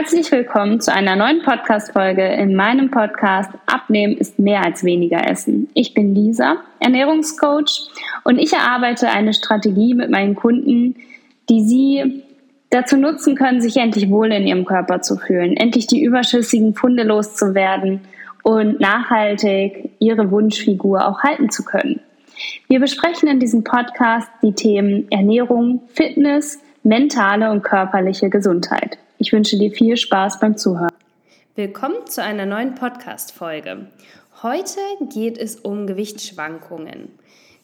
Herzlich willkommen zu einer neuen Podcast-Folge in meinem Podcast Abnehmen ist mehr als weniger Essen. Ich bin Lisa, Ernährungscoach und ich erarbeite eine Strategie mit meinen Kunden, die sie dazu nutzen können, sich endlich wohl in ihrem Körper zu fühlen, endlich die überschüssigen Funde loszuwerden und nachhaltig ihre Wunschfigur auch halten zu können. Wir besprechen in diesem Podcast die Themen Ernährung, Fitness, mentale und körperliche Gesundheit. Ich wünsche dir viel Spaß beim Zuhören. Willkommen zu einer neuen Podcast-Folge. Heute geht es um Gewichtsschwankungen.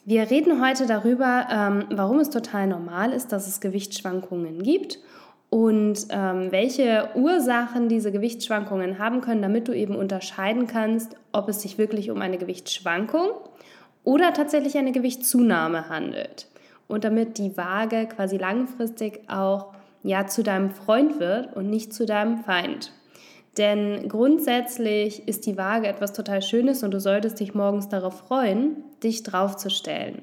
Wir reden heute darüber, ähm, warum es total normal ist, dass es Gewichtsschwankungen gibt und ähm, welche Ursachen diese Gewichtsschwankungen haben können, damit du eben unterscheiden kannst, ob es sich wirklich um eine Gewichtsschwankung oder tatsächlich eine Gewichtszunahme handelt. Und damit die Waage quasi langfristig auch ja zu deinem Freund wird und nicht zu deinem Feind. Denn grundsätzlich ist die Waage etwas total Schönes und du solltest dich morgens darauf freuen, dich draufzustellen.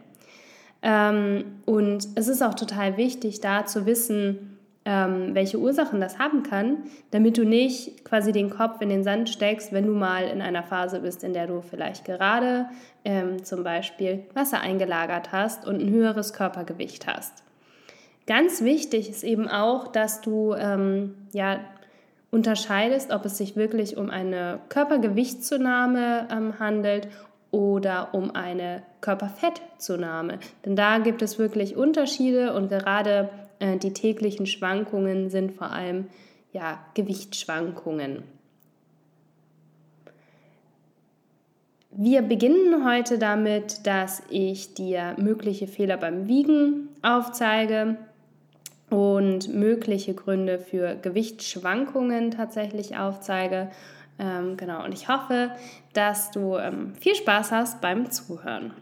Ähm, und es ist auch total wichtig, da zu wissen, ähm, welche Ursachen das haben kann, damit du nicht quasi den Kopf in den Sand steckst, wenn du mal in einer Phase bist, in der du vielleicht gerade ähm, zum Beispiel Wasser eingelagert hast und ein höheres Körpergewicht hast. Ganz wichtig ist eben auch, dass du ähm, ja, unterscheidest, ob es sich wirklich um eine Körpergewichtszunahme ähm, handelt oder um eine Körperfettzunahme. Denn da gibt es wirklich Unterschiede und gerade äh, die täglichen Schwankungen sind vor allem ja, Gewichtsschwankungen. Wir beginnen heute damit, dass ich dir mögliche Fehler beim Wiegen aufzeige und mögliche Gründe für Gewichtsschwankungen tatsächlich aufzeige. Ähm, genau, und ich hoffe, dass du ähm, viel Spaß hast beim Zuhören.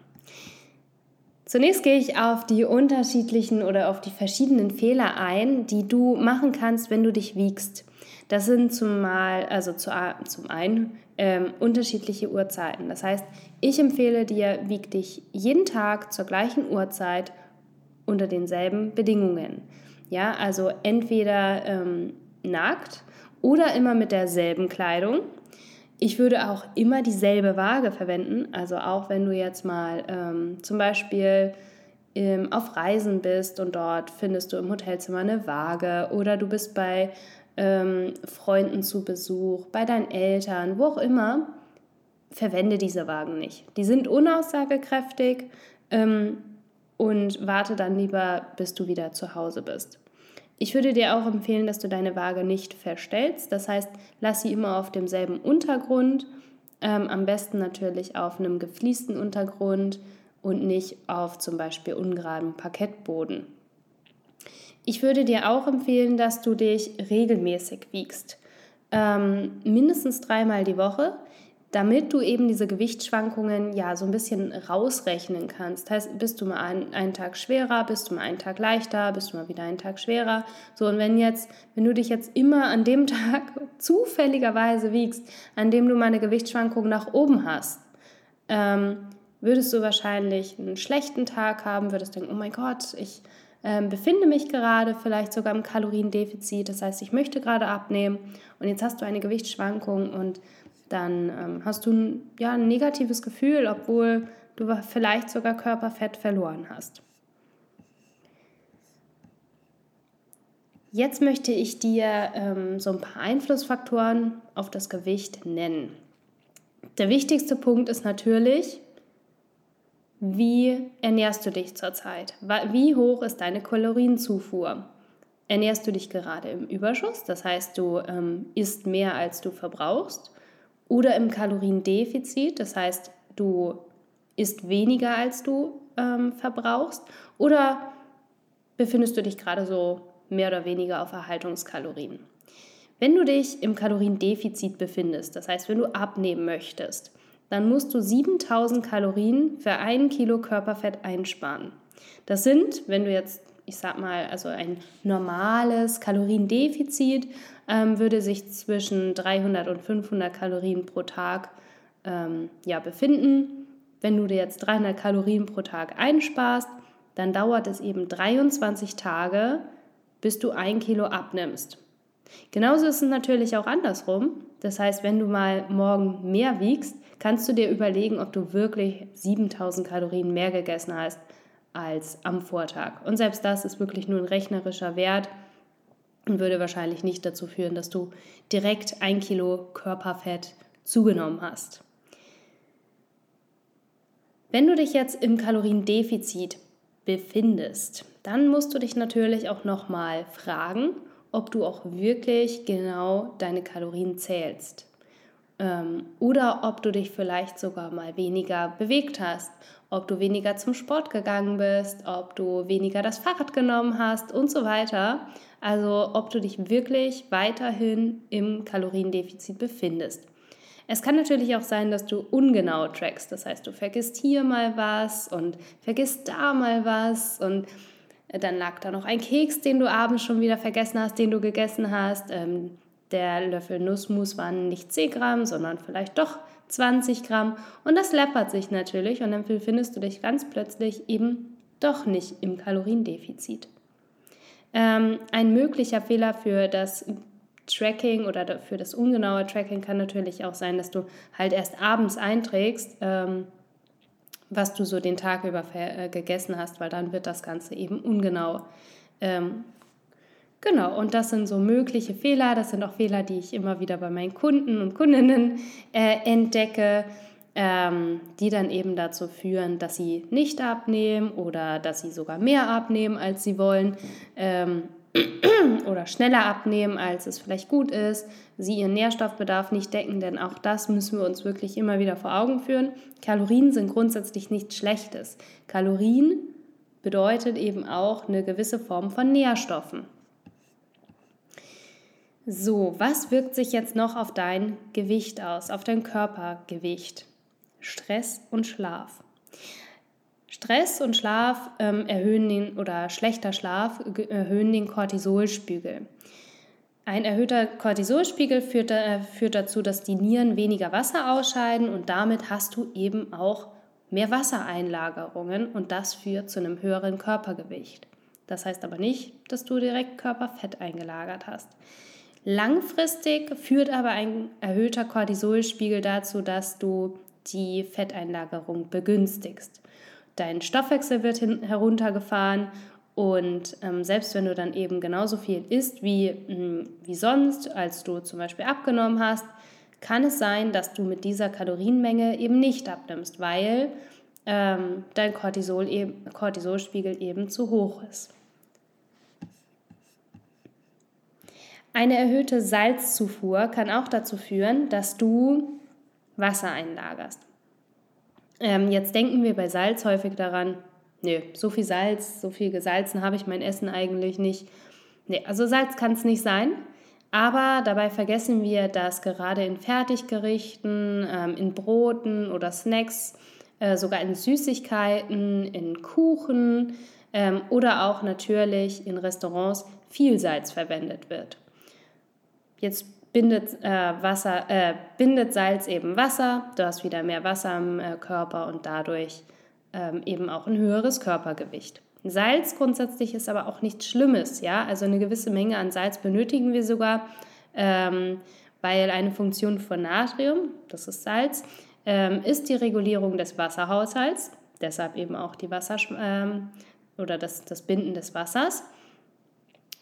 Zunächst gehe ich auf die unterschiedlichen oder auf die verschiedenen Fehler ein, die du machen kannst, wenn du dich wiegst. Das sind zumal, also zu, zum einen ähm, unterschiedliche Uhrzeiten. Das heißt, ich empfehle dir, wieg dich jeden Tag zur gleichen Uhrzeit unter denselben Bedingungen. Ja, also entweder ähm, nackt oder immer mit derselben Kleidung. Ich würde auch immer dieselbe Waage verwenden. Also auch wenn du jetzt mal ähm, zum Beispiel ähm, auf Reisen bist und dort findest du im Hotelzimmer eine Waage oder du bist bei ähm, Freunden zu Besuch, bei deinen Eltern, wo auch immer, verwende diese Wagen nicht. Die sind unaussagekräftig ähm, und warte dann lieber, bis du wieder zu Hause bist. Ich würde dir auch empfehlen, dass du deine Waage nicht verstellst. Das heißt, lass sie immer auf demselben Untergrund, ähm, am besten natürlich auf einem gefliesten Untergrund und nicht auf zum Beispiel ungeradem Parkettboden. Ich würde dir auch empfehlen, dass du dich regelmäßig wiegst. Ähm, mindestens dreimal die Woche damit du eben diese Gewichtsschwankungen ja so ein bisschen rausrechnen kannst. Heißt, bist du mal einen, einen, Tag schwerer, bist du mal einen Tag leichter, bist du mal wieder einen Tag schwerer. So, und wenn jetzt, wenn du dich jetzt immer an dem Tag zufälligerweise wiegst, an dem du mal eine Gewichtsschwankung nach oben hast, ähm, würdest du wahrscheinlich einen schlechten Tag haben, würdest denken, oh mein Gott, ich ähm, befinde mich gerade vielleicht sogar im Kaloriendefizit, das heißt, ich möchte gerade abnehmen und jetzt hast du eine Gewichtsschwankung und dann ähm, hast du ein, ja, ein negatives Gefühl, obwohl du vielleicht sogar Körperfett verloren hast. Jetzt möchte ich dir ähm, so ein paar Einflussfaktoren auf das Gewicht nennen. Der wichtigste Punkt ist natürlich, wie ernährst du dich zurzeit? Wie hoch ist deine Kalorienzufuhr? Ernährst du dich gerade im Überschuss, das heißt, du ähm, isst mehr, als du verbrauchst? Oder im Kaloriendefizit, das heißt, du isst weniger, als du ähm, verbrauchst, oder befindest du dich gerade so mehr oder weniger auf Erhaltungskalorien. Wenn du dich im Kaloriendefizit befindest, das heißt, wenn du abnehmen möchtest, dann musst du 7000 Kalorien für ein Kilo Körperfett einsparen. Das sind, wenn du jetzt ich sag mal, also ein normales Kaloriendefizit ähm, würde sich zwischen 300 und 500 Kalorien pro Tag ähm, ja, befinden. Wenn du dir jetzt 300 Kalorien pro Tag einsparst, dann dauert es eben 23 Tage, bis du ein Kilo abnimmst. Genauso ist es natürlich auch andersrum. Das heißt, wenn du mal morgen mehr wiegst, kannst du dir überlegen, ob du wirklich 7000 Kalorien mehr gegessen hast als am Vortag. Und selbst das ist wirklich nur ein rechnerischer Wert und würde wahrscheinlich nicht dazu führen, dass du direkt ein Kilo Körperfett zugenommen hast. Wenn du dich jetzt im Kaloriendefizit befindest, dann musst du dich natürlich auch nochmal fragen, ob du auch wirklich genau deine Kalorien zählst. Ähm, oder ob du dich vielleicht sogar mal weniger bewegt hast, ob du weniger zum Sport gegangen bist, ob du weniger das Fahrrad genommen hast und so weiter. Also ob du dich wirklich weiterhin im Kaloriendefizit befindest. Es kann natürlich auch sein, dass du ungenau trackst. Das heißt, du vergisst hier mal was und vergisst da mal was und dann lag da noch ein Keks, den du abends schon wieder vergessen hast, den du gegessen hast. Ähm, der Löffel Nussmus waren nicht 10 Gramm, sondern vielleicht doch 20 Gramm. Und das läppert sich natürlich und dann findest du dich ganz plötzlich eben doch nicht im Kaloriendefizit. Ähm, ein möglicher Fehler für das Tracking oder für das ungenaue Tracking kann natürlich auch sein, dass du halt erst abends einträgst. Ähm, was du so den Tag über äh, gegessen hast, weil dann wird das Ganze eben ungenau. Ähm, genau, und das sind so mögliche Fehler. Das sind auch Fehler, die ich immer wieder bei meinen Kunden und Kundinnen äh, entdecke, ähm, die dann eben dazu führen, dass sie nicht abnehmen oder dass sie sogar mehr abnehmen, als sie wollen. Ähm, oder schneller abnehmen, als es vielleicht gut ist, sie ihren Nährstoffbedarf nicht decken, denn auch das müssen wir uns wirklich immer wieder vor Augen führen. Kalorien sind grundsätzlich nichts Schlechtes. Kalorien bedeutet eben auch eine gewisse Form von Nährstoffen. So, was wirkt sich jetzt noch auf dein Gewicht aus, auf dein Körpergewicht? Stress und Schlaf. Stress und Schlaf ähm, erhöhen den oder schlechter Schlaf erhöhen den Cortisolspiegel. Ein erhöhter Cortisolspiegel führt, äh, führt dazu, dass die Nieren weniger Wasser ausscheiden und damit hast du eben auch mehr Wassereinlagerungen und das führt zu einem höheren Körpergewicht. Das heißt aber nicht, dass du direkt Körperfett eingelagert hast. Langfristig führt aber ein erhöhter Cortisolspiegel dazu, dass du die Fetteinlagerung begünstigst dein Stoffwechsel wird hin, heruntergefahren und ähm, selbst wenn du dann eben genauso viel isst wie, mh, hm, wie sonst, als du zum Beispiel abgenommen hast, kann es sein, dass du mit dieser Kalorienmenge eben nicht abnimmst, weil ähm, dein Cortisol eben, Cortisolspiegel eben zu hoch ist. Eine erhöhte Salzzufuhr kann auch dazu führen, dass du Wasser einlagerst. Ähm, jetzt denken wir bei Salz häufig daran, nee, so viel Salz, so viel gesalzen habe ich mein Essen eigentlich nicht. Nee, also Salz kann es nicht sein. Aber dabei vergessen wir, dass gerade in Fertiggerichten, ähm, in Broten oder Snacks, äh, sogar in Süßigkeiten, in Kuchen ähm, oder auch natürlich in Restaurants viel Salz verwendet wird. Jetzt bindet, äh, Wasser, äh, bindet Salz eben Wasser, du hast wieder mehr Wasser im äh, Körper und dadurch ähm, eben auch ein höheres Körpergewicht. Salz grundsätzlich ist aber auch nichts Schlimmes, ja, also eine gewisse Menge an Salz benötigen wir sogar, ähm, weil eine Funktion von Natrium, das ist Salz, ähm, ist die Regulierung des Wasserhaushalts, deshalb eben auch die Wasser ähm, oder das, das Binden des Wassers.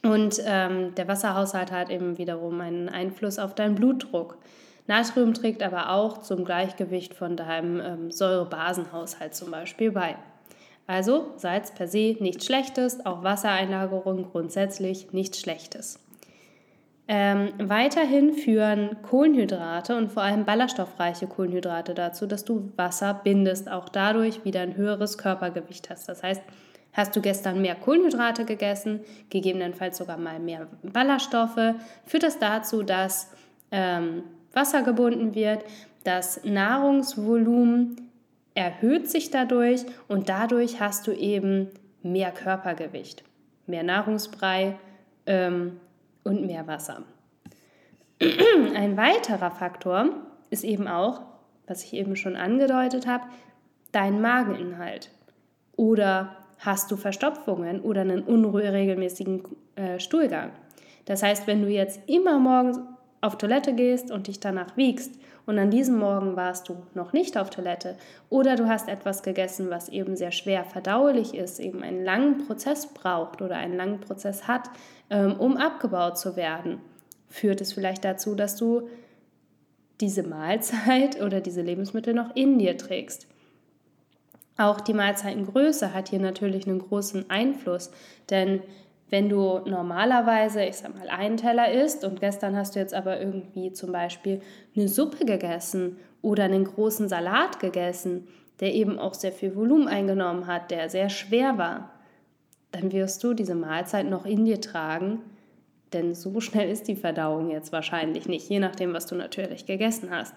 Und ähm, der Wasserhaushalt hat eben wiederum einen Einfluss auf deinen Blutdruck. Natrium trägt aber auch zum Gleichgewicht von deinem ähm, Säurebasenhaushalt zum Beispiel bei. Also Salz per se nichts Schlechtes, auch Wassereinlagerung grundsätzlich nichts Schlechtes. Ähm, weiterhin führen Kohlenhydrate und vor allem ballaststoffreiche Kohlenhydrate dazu, dass du Wasser bindest, auch dadurch wieder ein höheres Körpergewicht hast. Das heißt, Hast du gestern mehr Kohlenhydrate gegessen, gegebenenfalls sogar mal mehr Ballaststoffe, führt das dazu, dass ähm, Wasser gebunden wird, das Nahrungsvolumen erhöht sich dadurch und dadurch hast du eben mehr Körpergewicht, mehr Nahrungsbrei ähm, und mehr Wasser. Ein weiterer Faktor ist eben auch, was ich eben schon angedeutet habe, dein Mageninhalt oder Hast du Verstopfungen oder einen unregelmäßigen äh, Stuhlgang? Das heißt, wenn du jetzt immer morgens auf Toilette gehst und dich danach wiegst und an diesem Morgen warst du noch nicht auf Toilette oder du hast etwas gegessen, was eben sehr schwer verdaulich ist, eben einen langen Prozess braucht oder einen langen Prozess hat, ähm, um abgebaut zu werden, führt es vielleicht dazu, dass du diese Mahlzeit oder diese Lebensmittel noch in dir trägst. Auch die Mahlzeitengröße hat hier natürlich einen großen Einfluss, denn wenn du normalerweise, ich sag mal, einen Teller isst und gestern hast du jetzt aber irgendwie zum Beispiel eine Suppe gegessen oder einen großen Salat gegessen, der eben auch sehr viel Volumen eingenommen hat, der sehr schwer war, dann wirst du diese Mahlzeit noch in dir tragen, denn so schnell ist die Verdauung jetzt wahrscheinlich nicht, je nachdem, was du natürlich gegessen hast.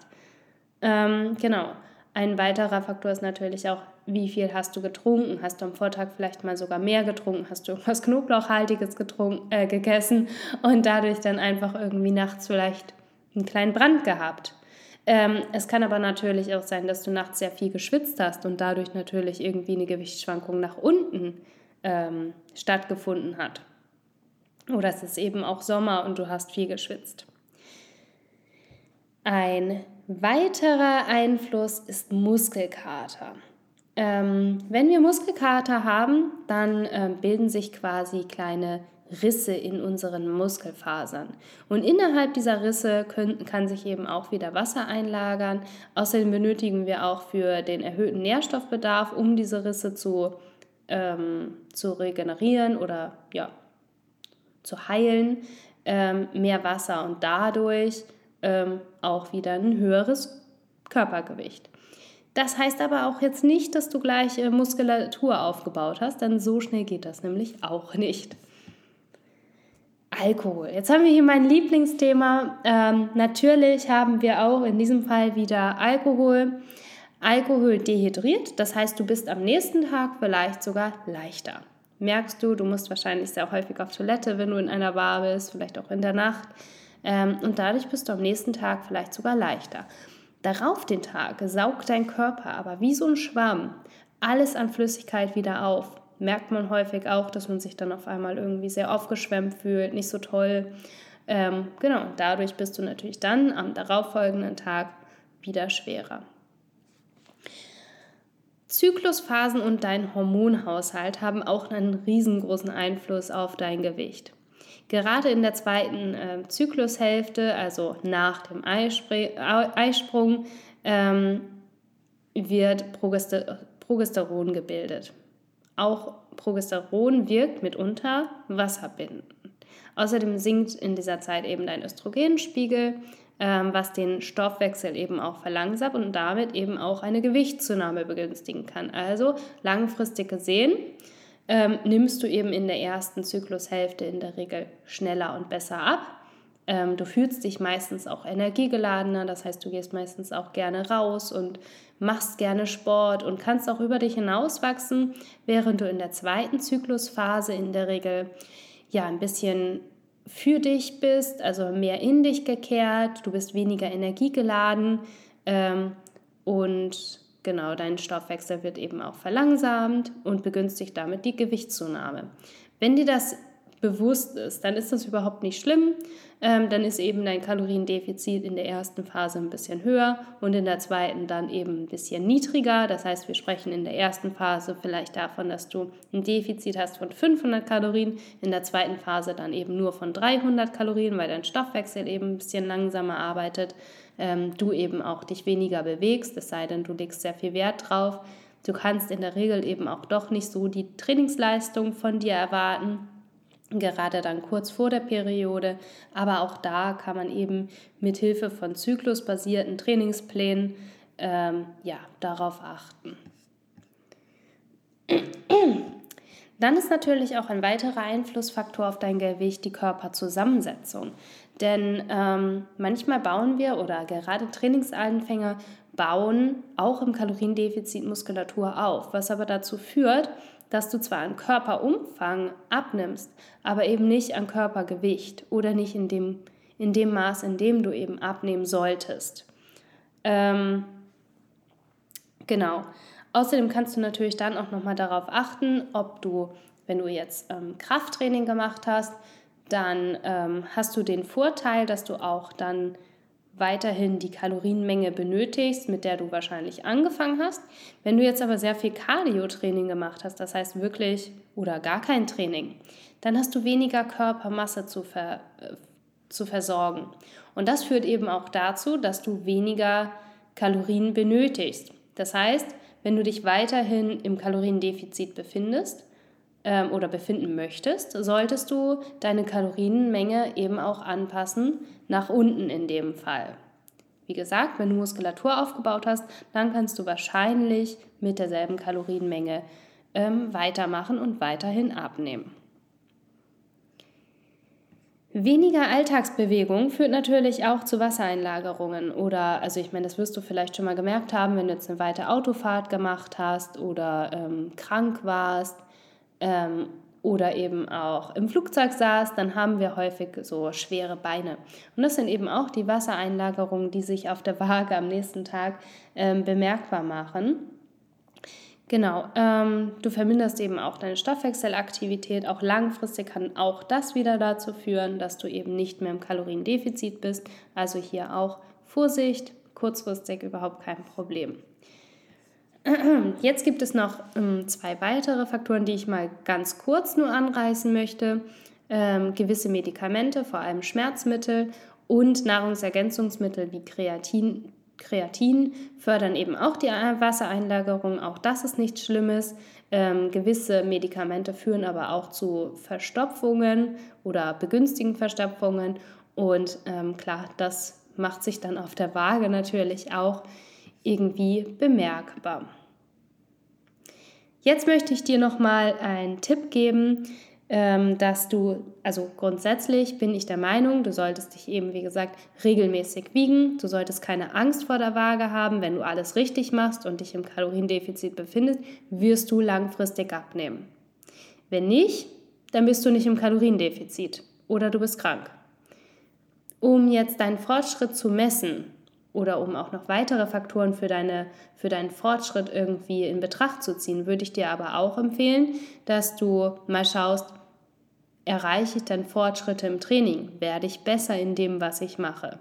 Ähm, genau. Ein weiterer Faktor ist natürlich auch, wie viel hast du getrunken? Hast du am Vortag vielleicht mal sogar mehr getrunken? Hast du irgendwas Knoblauchhaltiges getrunken, äh, gegessen und dadurch dann einfach irgendwie nachts vielleicht einen kleinen Brand gehabt? Ähm, es kann aber natürlich auch sein, dass du nachts sehr viel geschwitzt hast und dadurch natürlich irgendwie eine Gewichtsschwankung nach unten ähm, stattgefunden hat. Oder es ist eben auch Sommer und du hast viel geschwitzt. Ein weiterer Einfluss ist Muskelkater. Ähm, wenn wir Muskelkater haben, dann äh, bilden sich quasi kleine Risse in unseren Muskelfasern. Und innerhalb dieser Risse können, kann sich eben auch wieder Wasser einlagern. Außerdem benötigen wir auch für den erhöhten Nährstoffbedarf, um diese Risse zu, ähm, zu regenerieren oder ja, zu heilen, ähm, mehr Wasser und dadurch ähm, auch wieder ein höheres Körpergewicht. Das heißt aber auch jetzt nicht, dass du gleich äh, Muskulatur aufgebaut hast, denn so schnell geht das nämlich auch nicht. Alkohol. Jetzt haben wir hier mein Lieblingsthema. Ähm, natürlich haben wir auch in diesem Fall wieder Alkohol. Alkohol dehydriert, das heißt, du bist am nächsten Tag vielleicht sogar leichter. Merkst du, du musst wahrscheinlich sehr häufig auf Toilette, wenn du in einer Bar bist, vielleicht auch in der Nacht. Ähm, und dadurch bist du am nächsten Tag vielleicht sogar leichter. Darauf den Tag saugt dein Körper aber wie so ein Schwamm alles an Flüssigkeit wieder auf. Merkt man häufig auch, dass man sich dann auf einmal irgendwie sehr aufgeschwemmt fühlt, nicht so toll. Ähm, genau, dadurch bist du natürlich dann am darauffolgenden Tag wieder schwerer. Zyklusphasen und dein Hormonhaushalt haben auch einen riesengroßen Einfluss auf dein Gewicht. Gerade in der zweiten äh, Zyklushälfte, also nach dem Eisprung, ähm, wird Progester Progesteron gebildet. Auch Progesteron wirkt mitunter wasserbindend. Außerdem sinkt in dieser Zeit eben dein Östrogenspiegel, ähm, was den Stoffwechsel eben auch verlangsamt und damit eben auch eine Gewichtszunahme begünstigen kann. Also langfristig gesehen ähm, nimmst du eben in der ersten Zyklushälfte in der Regel schneller und besser ab. Ähm, du fühlst dich meistens auch energiegeladener, das heißt, du gehst meistens auch gerne raus und machst gerne Sport und kannst auch über dich hinauswachsen, während du in der zweiten Zyklusphase in der Regel ja ein bisschen für dich bist, also mehr in dich gekehrt, du bist weniger energiegeladen ähm, und Genau, dein Stoffwechsel wird eben auch verlangsamt und begünstigt damit die Gewichtszunahme. Wenn dir das bewusst ist, dann ist das überhaupt nicht schlimm. Ähm, dann ist eben dein Kaloriendefizit in der ersten Phase ein bisschen höher und in der zweiten dann eben ein bisschen niedriger. Das heißt, wir sprechen in der ersten Phase vielleicht davon, dass du ein Defizit hast von 500 Kalorien, in der zweiten Phase dann eben nur von 300 Kalorien, weil dein Stoffwechsel eben ein bisschen langsamer arbeitet ähm, du eben auch dich weniger bewegst, es sei denn, du legst sehr viel Wert drauf. Du kannst in der Regel eben auch doch nicht so die Trainingsleistung von dir erwarten, gerade dann kurz vor der Periode. Aber auch da kann man eben mit Hilfe von zyklusbasierten Trainingsplänen ähm, ja, darauf achten. Dann ist natürlich auch ein weiterer Einflussfaktor auf dein Gewicht die Körperzusammensetzung. Denn ähm, manchmal bauen wir oder gerade Trainingsanfänger bauen auch im Kaloriendefizit Muskulatur auf, was aber dazu führt, dass du zwar an Körperumfang abnimmst, aber eben nicht an Körpergewicht oder nicht in dem, in dem Maß, in dem du eben abnehmen solltest. Ähm, genau. Außerdem kannst du natürlich dann auch nochmal darauf achten, ob du, wenn du jetzt ähm, Krafttraining gemacht hast, dann ähm, hast du den Vorteil, dass du auch dann weiterhin die Kalorienmenge benötigst, mit der du wahrscheinlich angefangen hast. Wenn du jetzt aber sehr viel Cardio-Training gemacht hast, das heißt wirklich oder gar kein Training, dann hast du weniger Körpermasse zu, ver, äh, zu versorgen. Und das führt eben auch dazu, dass du weniger Kalorien benötigst. Das heißt, wenn du dich weiterhin im Kaloriendefizit befindest ähm, oder befinden möchtest, solltest du deine Kalorienmenge eben auch anpassen, nach unten in dem Fall. Wie gesagt, wenn du Muskulatur aufgebaut hast, dann kannst du wahrscheinlich mit derselben Kalorienmenge ähm, weitermachen und weiterhin abnehmen. Weniger Alltagsbewegung führt natürlich auch zu Wassereinlagerungen oder, also ich meine, das wirst du vielleicht schon mal gemerkt haben, wenn du jetzt eine weite Autofahrt gemacht hast oder ähm, krank warst ähm, oder eben auch im Flugzeug saß, dann haben wir häufig so schwere Beine. Und das sind eben auch die Wassereinlagerungen, die sich auf der Waage am nächsten Tag ähm, bemerkbar machen. Genau, ähm, du verminderst eben auch deine Stoffwechselaktivität. Auch langfristig kann auch das wieder dazu führen, dass du eben nicht mehr im Kaloriendefizit bist. Also hier auch Vorsicht, kurzfristig überhaupt kein Problem. Jetzt gibt es noch ähm, zwei weitere Faktoren, die ich mal ganz kurz nur anreißen möchte. Ähm, gewisse Medikamente, vor allem Schmerzmittel und Nahrungsergänzungsmittel wie Kreatin, Kreatin fördern eben auch die Wassereinlagerung. Auch das ist nichts Schlimmes. Ähm, gewisse Medikamente führen aber auch zu Verstopfungen oder begünstigen Verstopfungen. Und ähm, klar, das macht sich dann auf der Waage natürlich auch irgendwie bemerkbar. Jetzt möchte ich dir noch mal einen Tipp geben, ähm, dass du, also grundsätzlich bin ich der Meinung, du solltest dich eben, wie gesagt, regelmäßig wiegen. Du solltest keine Angst vor der Waage haben. Wenn du alles richtig machst und dich im Kaloriendefizit befindest, wirst du langfristig abnehmen. Wenn nicht, dann bist du nicht im Kaloriendefizit oder du bist krank. Um jetzt deinen Fortschritt zu messen oder um auch noch weitere Faktoren für, deine, für deinen Fortschritt irgendwie in Betracht zu ziehen, würde ich dir aber auch empfehlen, dass du mal schaust, erreiche ich dann Fortschritte im Training? Werde ich besser in dem, was ich mache?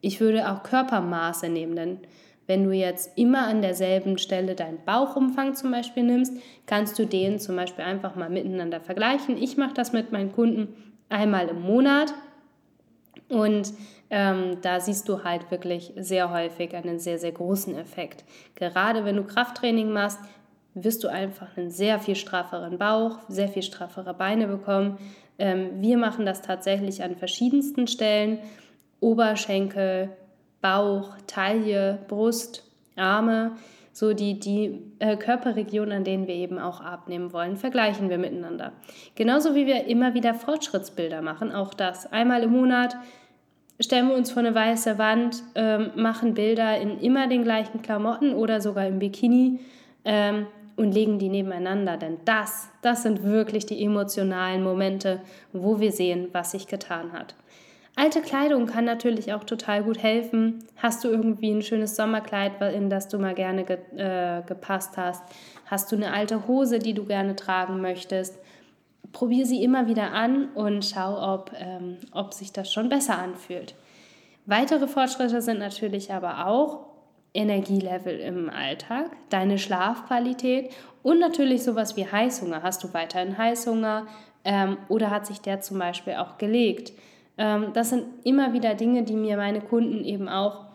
Ich würde auch Körpermaße nehmen, denn wenn du jetzt immer an derselben Stelle deinen Bauchumfang zum Beispiel nimmst, kannst du den zum Beispiel einfach mal miteinander vergleichen. Ich mache das mit meinen Kunden einmal im Monat und ähm, da siehst du halt wirklich sehr häufig einen sehr, sehr großen Effekt. Gerade wenn du Krafttraining machst, wirst du einfach einen sehr viel strafferen Bauch, sehr viel straffere Beine bekommen. Ähm, wir machen das tatsächlich an verschiedensten Stellen. Oberschenkel, Bauch, Taille, Brust, Arme, so die, die äh, Körperregionen, an denen wir eben auch abnehmen wollen, vergleichen wir miteinander. Genauso wie wir immer wieder Fortschrittsbilder machen, auch das einmal im Monat stellen wir uns vor eine weiße Wand, ähm, machen Bilder in immer den gleichen Klamotten oder sogar im Bikini ähm, und legen die nebeneinander. Denn das, das sind wirklich die emotionalen Momente, wo wir sehen, was sich getan hat. Alte Kleidung kann natürlich auch total gut helfen. Hast du irgendwie ein schönes Sommerkleid, in das du mal gerne ge äh, gepasst hast? Hast du eine alte Hose, die du gerne tragen möchtest? probiere sie immer wieder an und schau, ob, ähm, ob sich das schon besser anfühlt. Weitere Fortschritte sind natürlich aber auch Energielevel im Alltag, deine Schlafqualität und natürlich sowas wie Heißhunger. Hast du weiterhin Heißhunger ähm, oder hat sich der zum Beispiel auch gelegt? Ähm, das sind immer wieder Dinge, die mir meine Kunden eben auch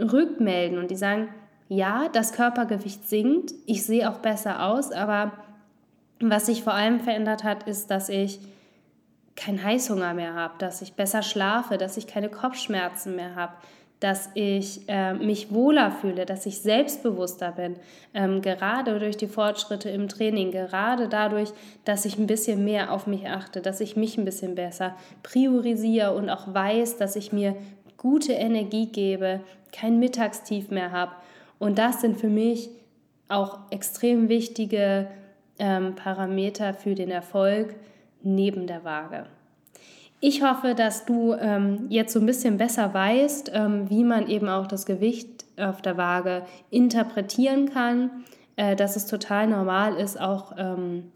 rückmelden und die sagen, ja, das Körpergewicht sinkt, ich sehe auch besser aus, aber was sich vor allem verändert hat, ist, dass ich keinen Heißhunger mehr habe, dass ich besser schlafe, dass ich keine Kopfschmerzen mehr habe, dass ich äh, mich wohler fühle, dass ich selbstbewusster bin, ähm, gerade durch die Fortschritte im Training, gerade dadurch, dass ich ein bisschen mehr auf mich achte, dass ich mich ein bisschen besser priorisiere und auch weiß, dass ich mir gute Energie gebe, kein Mittagstief mehr habe. Und das sind für mich auch extrem wichtige ähm, Parameter für den Erfolg neben der Waage. Ich hoffe, dass du ähm, jetzt so ein bisschen besser weißt, ähm, wie man eben auch das Gewicht auf der Waage interpretieren kann, äh, dass es total normal ist, auch ähm,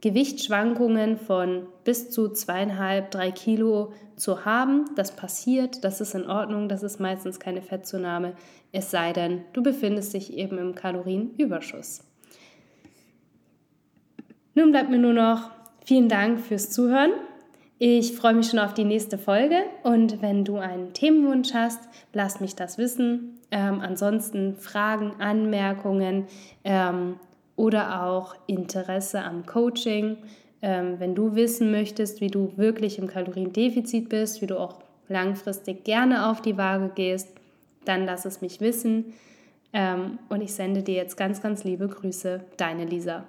Gewichtsschwankungen von bis zu zweieinhalb, drei Kilo zu haben. Das passiert, das ist in Ordnung, das ist meistens keine Fettzunahme, es sei denn, du befindest dich eben im Kalorienüberschuss. Nun bleibt mir nur noch vielen Dank fürs Zuhören. Ich freue mich schon auf die nächste Folge und wenn du einen Themenwunsch hast, lass mich das wissen. Ähm, ansonsten Fragen, Anmerkungen ähm, oder auch Interesse am Coaching. Ähm, wenn du wissen möchtest, wie du wirklich im Kaloriendefizit bist, wie du auch langfristig gerne auf die Waage gehst, dann lass es mich wissen. Ähm, und ich sende dir jetzt ganz, ganz liebe Grüße, deine Lisa.